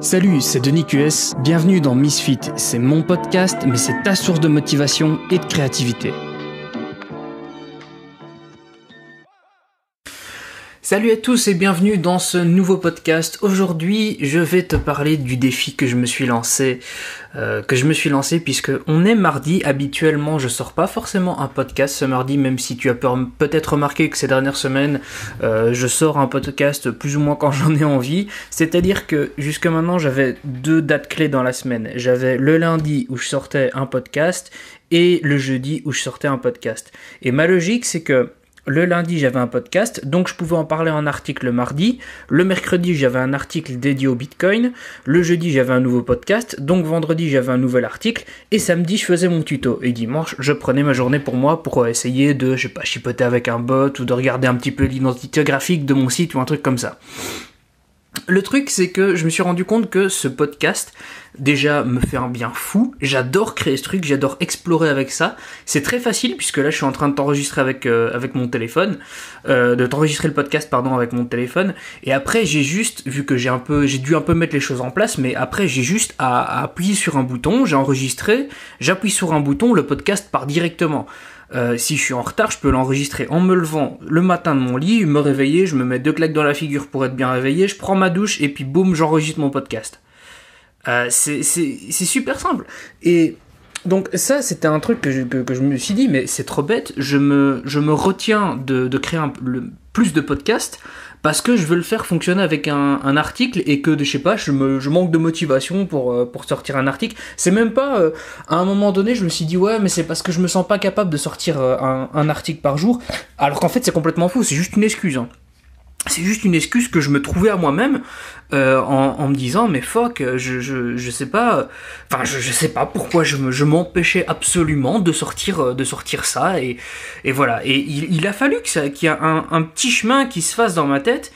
Salut, c'est Denis QS, bienvenue dans Misfit, c'est mon podcast mais c'est ta source de motivation et de créativité. Salut à tous et bienvenue dans ce nouveau podcast. Aujourd'hui, je vais te parler du défi que je me suis lancé, euh, que je me suis lancé puisque on est mardi. Habituellement, je sors pas forcément un podcast ce mardi, même si tu as peut-être remarqué que ces dernières semaines, euh, je sors un podcast plus ou moins quand j'en ai envie. C'est-à-dire que jusque maintenant, j'avais deux dates clés dans la semaine. J'avais le lundi où je sortais un podcast et le jeudi où je sortais un podcast. Et ma logique, c'est que le lundi, j'avais un podcast, donc je pouvais en parler en article le mardi. Le mercredi, j'avais un article dédié au Bitcoin. Le jeudi, j'avais un nouveau podcast. Donc vendredi, j'avais un nouvel article. Et samedi, je faisais mon tuto. Et dimanche, je prenais ma journée pour moi pour essayer de, je sais pas, chipoter avec un bot ou de regarder un petit peu l'identité graphique de mon site ou un truc comme ça. Le truc, c'est que je me suis rendu compte que ce podcast, déjà, me fait un bien fou. J'adore créer ce truc, j'adore explorer avec ça. C'est très facile, puisque là, je suis en train de t'enregistrer avec, euh, avec mon téléphone, euh, de t'enregistrer le podcast, pardon, avec mon téléphone. Et après, j'ai juste, vu que j'ai un peu, j'ai dû un peu mettre les choses en place, mais après, j'ai juste à, à appuyer sur un bouton, j'ai enregistré, j'appuie sur un bouton, le podcast part directement. Euh, si je suis en retard, je peux l'enregistrer en me levant le matin de mon lit, me réveiller, je me mets deux claques dans la figure pour être bien réveillé, je prends ma douche et puis boum, j'enregistre mon podcast. Euh, c'est super simple. Et donc ça, c'était un truc que je, me suis dit, mais c'est trop bête, je me, je me retiens de, créer un, plus de podcasts parce que je veux le faire fonctionner avec un, article et que, je sais pas, je, me, je manque de motivation pour, euh, sortir un article. C'est même pas, euh, à un moment donné, je me suis dit, ouais, mais c'est parce que je me sens pas capable de sortir euh, un, un, article par jour, alors qu'en fait, c'est complètement faux, c'est juste une excuse. Hein c'est juste une excuse que je me trouvais à moi-même euh, en, en, me disant mais fuck je, je, je sais pas enfin je, je sais pas pourquoi je me je m'empêchais absolument de sortir de sortir ça et, et voilà. Et il, il a fallu que ça qu'il y a un, un, petit chemin qui se fasse dans ma tête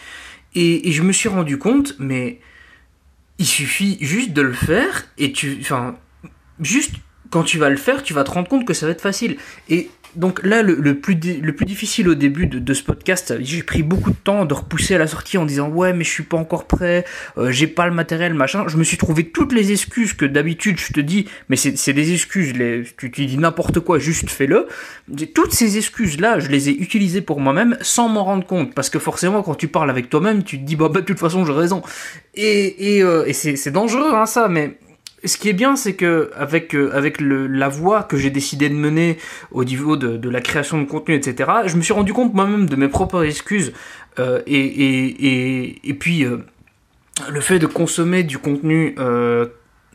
et, et je me suis rendu compte mais il suffit juste de le faire et tu enfin juste quand tu vas le faire tu vas te rendre compte que ça va être facile. Et donc là, le, plus, le plus difficile au début de, ce podcast, j'ai pris beaucoup de temps de repousser à la sortie en disant ouais mais je suis pas encore prêt, euh, j'ai pas le matériel, machin. Je me suis trouvé toutes les excuses que d'habitude je te dis, mais c'est des excuses, les, tu, tu dis n'importe quoi, juste fais-le. Toutes ces excuses-là, je les ai utilisées pour moi-même sans m'en rendre compte, parce que forcément quand tu parles avec toi-même, tu te dis bah, bah de toute façon j'ai raison. Et, et, euh, et c'est dangereux hein, ça, mais ce qui est bien, c'est que avec euh, avec la voie que j'ai décidé de mener au niveau de, la création de contenu, etc., je me suis rendu compte moi-même de mes propres excuses euh, et, et, et, et, puis euh, le fait de consommer du contenu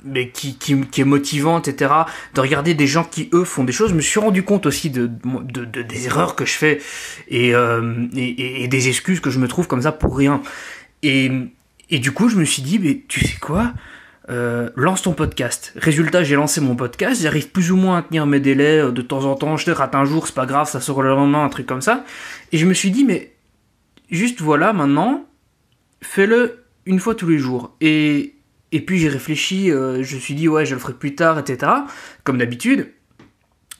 mais qui, qui, qui, est motivant, etc., de regarder des gens qui, eux, font des choses, je me suis rendu compte aussi de, de, de des erreurs que je fais et, et, et, des excuses que je me trouve comme ça pour rien. Et, et du coup, je me suis dit, mais tu sais quoi? Euh, lance ton podcast. Résultat, j'ai lancé mon podcast, j'arrive plus ou moins à tenir mes délais, euh, de temps en temps, je te rate un jour, c'est pas grave, ça sort le lendemain, un truc comme ça. Et je me suis dit, mais juste voilà, maintenant, fais-le une fois tous les jours. Et, et puis j'ai réfléchi, euh, je me suis dit, ouais, je le ferai plus tard, etc. Comme d'habitude.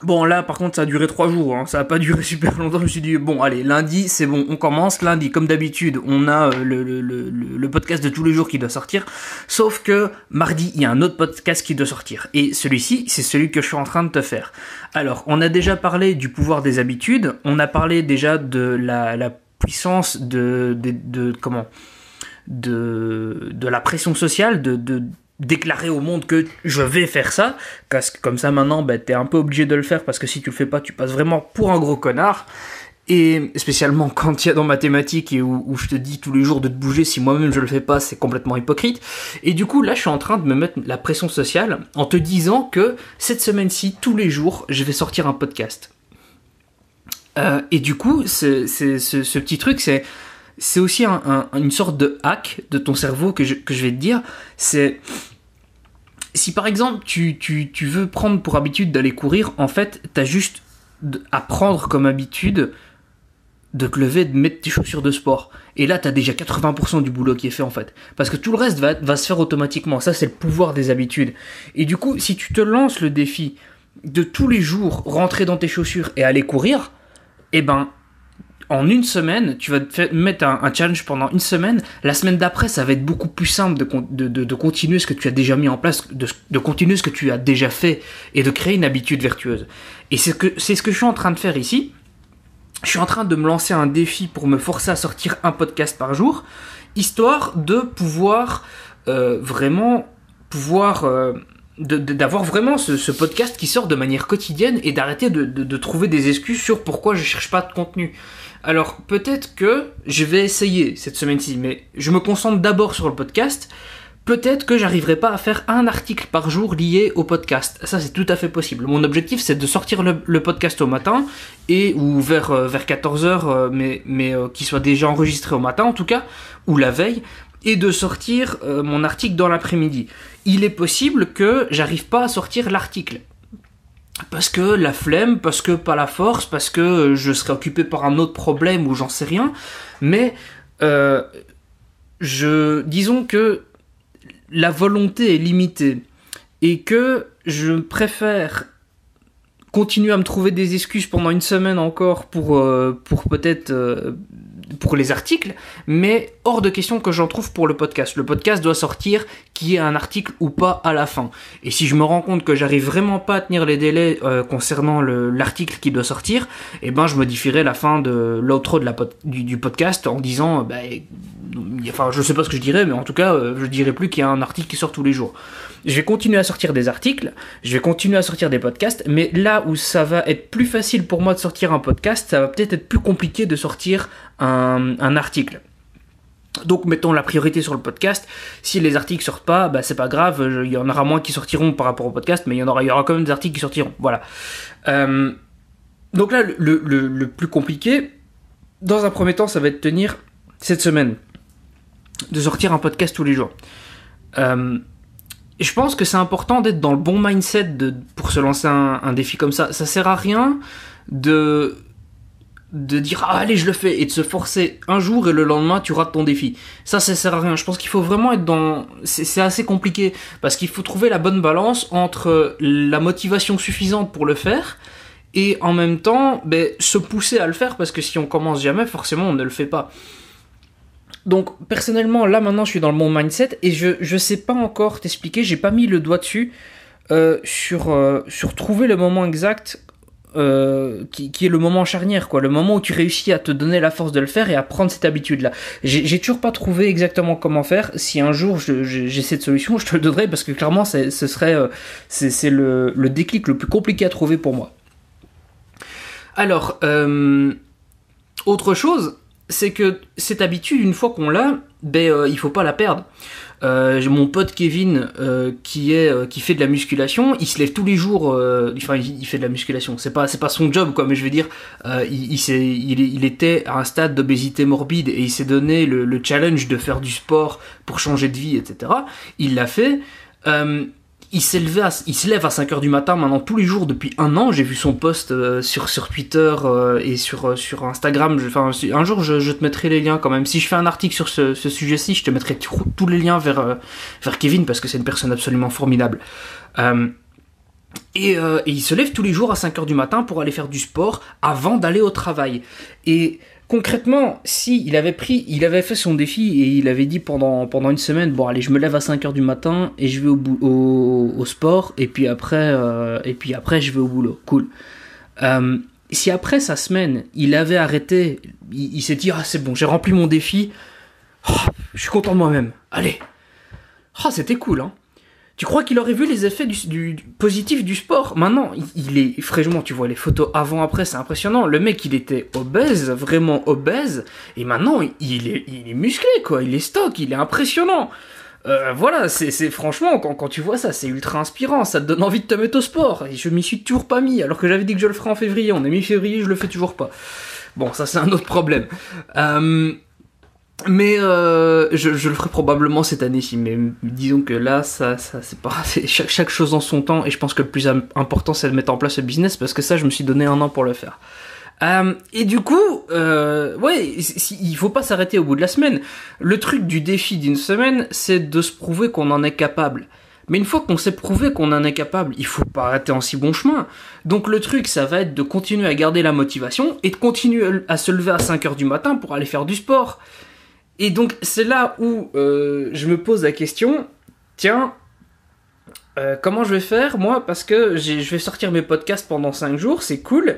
Bon là par contre ça a duré trois jours, hein. ça a pas duré super longtemps, je me suis dit bon allez lundi c'est bon on commence, lundi comme d'habitude on a euh, le, podcast de tous les jours qui doit sortir, sauf que mardi il y a un autre podcast qui doit sortir. Et celui-ci c'est celui que je suis en train de te faire. Alors on a déjà parlé du pouvoir des habitudes, on a parlé déjà de la, la puissance de, de, de, comment? De, de la pression sociale, de, de déclarer au monde que je vais faire ça, parce que comme ça maintenant ben, t'es un peu obligé de le faire parce que si tu le fais pas tu passes vraiment pour un gros connard. Et spécialement quand il y a dans mathématiques et où, je te dis tous les jours de te bouger si moi-même je le fais pas c'est complètement hypocrite. Et du coup là je suis en train de me mettre la pression sociale en te disant que cette semaine-ci tous les jours je vais sortir un podcast. Euh, et du coup ce, ce petit truc c'est c'est aussi un, un, une sorte de hack de ton cerveau que je, que je vais te dire. C'est si par exemple tu, tu, tu, veux prendre pour habitude d'aller courir, en fait, t'as juste à prendre comme habitude de te lever, de mettre tes chaussures de sport. Et là, t'as déjà 80% du boulot qui est fait en fait. Parce que tout le reste va, va se faire automatiquement. Ça, c'est le pouvoir des habitudes. Et du coup, si tu te lances le défi de tous les jours rentrer dans tes chaussures et aller courir, eh ben, en une semaine, tu vas te mettre un, challenge pendant une semaine. La semaine d'après, ça va être beaucoup plus simple de, de, continuer ce que tu as déjà mis en place, de, de, continuer ce que tu as déjà fait et de créer une habitude vertueuse. Et c'est ce ce que je suis en train de faire ici. Je suis en train de me lancer un défi pour me forcer à sortir un podcast par jour, histoire de pouvoir euh, vraiment pouvoir euh, d'avoir vraiment ce, podcast qui sort de manière quotidienne et d'arrêter de, de, trouver des excuses sur pourquoi je cherche pas de contenu. Alors peut-être que je vais essayer cette semaine-ci, mais je me concentre d'abord sur le podcast. Peut-être que j'arriverai pas à faire un article par jour lié au podcast. Ça, c'est tout à fait possible. Mon objectif, c'est de sortir le, podcast au matin et ou vers euh, vers 14 h euh, mais mais euh, qu'il soit déjà enregistré au matin en tout cas ou la veille et de sortir mon article dans l'après-midi. Il est possible que j'arrive pas à sortir l'article parce que la flemme, parce que pas la force, parce que je serai occupé par un autre problème ou j'en sais rien. Mais euh, je, disons que la volonté est limitée et que je préfère continuer à me trouver des excuses pendant une semaine encore pour, euh, pour peut-être euh, pour les articles, mais hors de question que j'en trouve pour le podcast. Le podcast doit sortir qui est un article ou pas à la fin. Et si je me rends compte que j'arrive vraiment pas à tenir les délais euh, concernant l'article qui doit sortir, eh ben je modifierai la fin de l'outro de la du, podcast en disant, bah, enfin je sais pas ce que je dirais, mais en tout cas euh, je dirais plus qu'il y a un article qui sort tous les jours. Je vais continuer à sortir des articles, je vais continuer à sortir des podcasts, mais là où ça va être plus facile pour moi de sortir un podcast, ça va peut-être être plus compliqué de sortir un, article. Donc mettons la priorité sur le podcast. Si les articles sortent pas, bah c'est pas grave, il y en aura moins qui sortiront par rapport au podcast, mais il y en aura, quand même des articles qui sortiront. Voilà. Euh, donc là, le, plus compliqué, dans un premier temps, ça va être tenir cette semaine, de sortir un podcast tous les jours. Euh, je pense que c'est important d'être dans le bon mindset pour se lancer un, défi comme ça. Ça sert à rien de de dire ah, allez je le fais et de se forcer un jour et le lendemain tu rates ton défi. Ça ça sert à rien. Je pense qu'il faut vraiment être dans c'est assez compliqué parce qu'il faut trouver la bonne balance entre la motivation suffisante pour le faire et en même temps ben, se pousser à le faire parce que si on commence jamais forcément on ne le fait pas. Donc personnellement, là maintenant, je suis dans le bon mindset et je je sais pas encore t'expliquer. J'ai pas mis le doigt dessus euh, sur euh, sur trouver le moment exact euh, qui, qui, est le moment charnière, quoi, le moment où tu réussis à te donner la force de le faire et à prendre cette habitude-là. J'ai toujours pas trouvé exactement comment faire. Si un jour j'ai cette solution, je te le donnerai parce que clairement, ce serait c'est le, le déclic le plus compliqué à trouver pour moi. Alors, autre chose, c'est que cette habitude, une fois qu'on l'a, ben euh, il faut pas la perdre. Euh, j'ai mon pote Kevin euh, qui est qui fait de la musculation, il se lève tous les jours. enfin, il, fait de la musculation. C'est pas c'est pas son job quoi, mais je veux dire, il il, il, il, était à un stade d'obésité morbide et il s'est donné le, challenge de faire du sport pour changer de vie, etc. Il l'a fait il, il se lève à 5h du matin maintenant tous les jours depuis un an. J'ai vu son post euh, sur, sur Twitter euh, et sur, euh, sur Instagram. un jour, je, te mettrai les liens quand même. Si je fais un article sur ce, sujet-ci, je te mettrai tous les liens vers, vers Kevin parce que c'est une personne absolument formidable. Et, et, il se lève tous les jours à 5h du matin pour aller faire du sport avant d'aller au travail. Et concrètement, si il avait pris, il avait fait son défi et il avait dit pendant, pendant une semaine, bon allez, je me lève à 5 heures du matin et je vais au, au, sport et puis après, euh, et puis après je vais au boulot. Cool. Euh, si après sa semaine, il avait arrêté, il, s'est dit ah c'est bon, j'ai rempli mon défi, oh, je suis content de moi-même. Allez. Ah c'était cool hein. Tu crois qu'il aurait vu les effets du, positif du sport? Maintenant, il, est fraîchement, tu vois les photos avant-après, c'est impressionnant. Le mec, il était obèse, vraiment obèse, et maintenant, il est, il est musclé, quoi. Il est stock, il est impressionnant. Euh, voilà, c'est franchement, quand, quand, tu vois ça, c'est ultra inspirant, ça te donne envie de te mettre au sport. Et je m'y suis toujours pas mis, alors que j'avais dit que je le ferais en février. On est mi-février, je le fais toujours pas. Bon, ça c'est un autre problème. Euh, mais euh, je, je, le ferai probablement cette année-ci. Mais disons que là, ça, ça c'est pas chaque, chaque, chose en son temps. Et je pense que le plus important, c'est de mettre en place ce business parce que ça, je me suis donné un an pour le faire. Euh, et du coup, euh, ouais, il faut pas s'arrêter au bout de la semaine. Le truc du défi d'une semaine, c'est de se prouver qu'on en est capable. Mais une fois qu'on s'est prouvé qu'on en est capable, il faut pas arrêter en si bon chemin. Donc le truc, ça va être de continuer à garder la motivation et de continuer à se lever à 5h du matin pour aller faire du sport. Et donc c'est là où euh, je me pose la question, tiens, euh, comment je vais faire moi Parce que je vais sortir mes podcasts pendant 5 jours, c'est cool.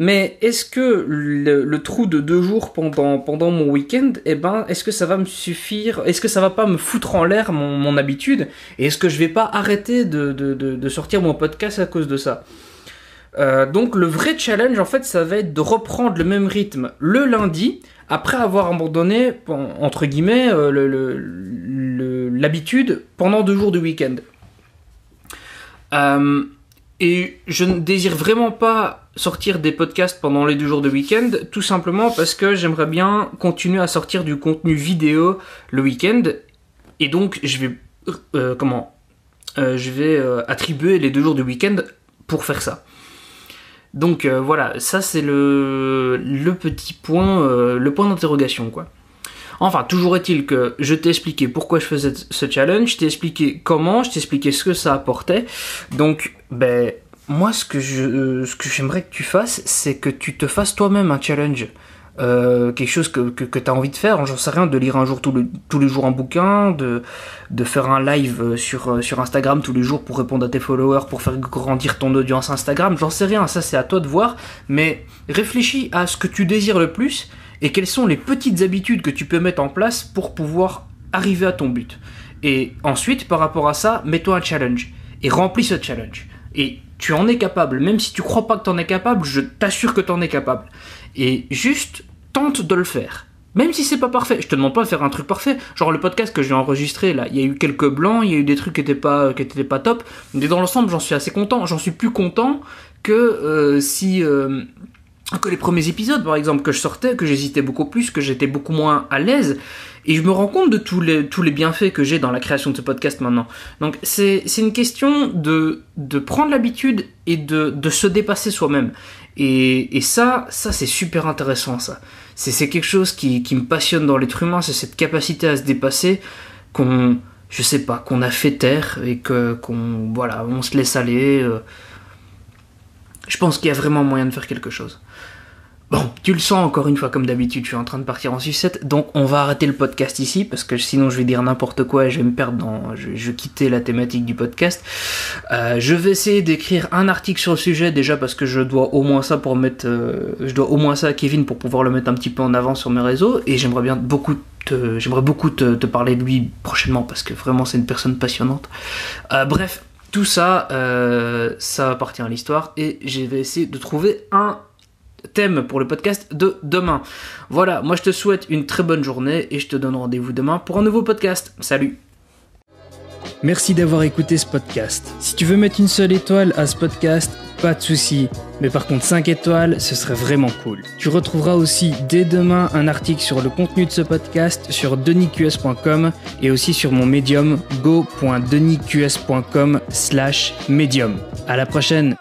Mais est-ce que le, trou de deux jours pendant, pendant mon week-end, eh ben, est-ce que ça va me suffire Est-ce que ça va pas me foutre en l'air mon, habitude Et est-ce que je vais pas arrêter de, sortir mon podcast à cause de ça? Euh, donc le vrai challenge en fait ça va être de reprendre le même rythme le lundi après avoir abandonné entre guillemets euh, l'habitude pendant deux jours de week-end. Euh, et je ne désire vraiment pas sortir des podcasts pendant les deux jours de week-end, tout simplement parce que j'aimerais bien continuer à sortir du contenu vidéo le week-end. Et donc, je vais, comment, je vais attribuer les deux jours de week-end pour faire ça. Donc voilà, ça c'est le, le petit point, le point d'interrogation quoi. Enfin, toujours est-il que je t'ai expliqué pourquoi je faisais ce challenge, je t'ai expliqué comment, je t'ai expliqué ce que ça apportait. Donc, ben, moi, ce que j'aimerais que tu fasses, c'est que tu te fasses toi-même un challenge. Euh, quelque chose que, que, tu as envie de faire, j'en sais rien, de lire un jour tous les jours un bouquin, de, de faire un live sur, sur Instagram tous les jours pour répondre à tes followers, pour faire grandir ton audience Instagram, j'en sais rien, ça c'est à toi de voir, mais réfléchis à ce que tu désires le plus et quelles sont les petites habitudes que tu peux mettre en place pour pouvoir arriver à ton but. Et ensuite, par rapport à ça, mets-toi un challenge et remplis ce challenge. Et tu en es capable, même si tu crois pas que tu en es capable, je t'assure que tu en es capable. Et juste de le faire. Même si c'est pas parfait, je te demande pas de faire un truc parfait. Genre le podcast que j'ai enregistré là, il y a eu quelques blancs, il y a eu des trucs qui étaient pas, qui étaient pas top. Mais dans l'ensemble, j'en suis assez content. J'en suis plus content que euh, si euh, que les premiers épisodes, par exemple, que je sortais, que j'hésitais beaucoup plus, que j'étais beaucoup moins à l'aise. Et je me rends compte de tous les, tous les bienfaits que j'ai dans la création de ce podcast maintenant. Donc c'est une question de, de prendre l'habitude et de, de se dépasser soi-même. Et, et ça, ça c'est super intéressant ça. C'est quelque chose qui, me passionne dans l'être humain, c'est cette capacité à se dépasser qu'on, je sais pas, qu'on a fait taire et que qu'on, voilà, on se laisse aller. Euh. je pense qu'il y a vraiment moyen de faire quelque chose. Bon, tu le sens encore une fois comme d'habitude, je suis en train de partir en sucette, donc on va arrêter le podcast ici parce que sinon je vais dire n'importe quoi et je vais me perdre dans, je, vais quitter la thématique du podcast. Euh, je vais essayer d'écrire un article sur le sujet déjà parce que je dois au moins ça pour mettre, euh, je dois au moins ça à Kevin pour pouvoir le mettre un petit peu en avant sur mes réseaux et j'aimerais bien beaucoup te, j'aimerais beaucoup te, parler de lui prochainement parce que vraiment c'est une personne passionnante. Euh, bref, tout ça, ça appartient à l'histoire et je vais essayer de trouver un thème pour le podcast de demain. Voilà, moi je te souhaite une très bonne journée et je te donne rendez-vous demain pour un nouveau podcast. Salut Merci d'avoir écouté ce podcast. Si tu veux mettre une seule étoile à ce podcast, pas de souci. Mais par contre 5 étoiles, ce serait vraiment cool. Tu retrouveras aussi dès demain un article sur le contenu de ce podcast sur denisqs.com et aussi sur mon médium go.denisqs.com slash médium. À la prochaine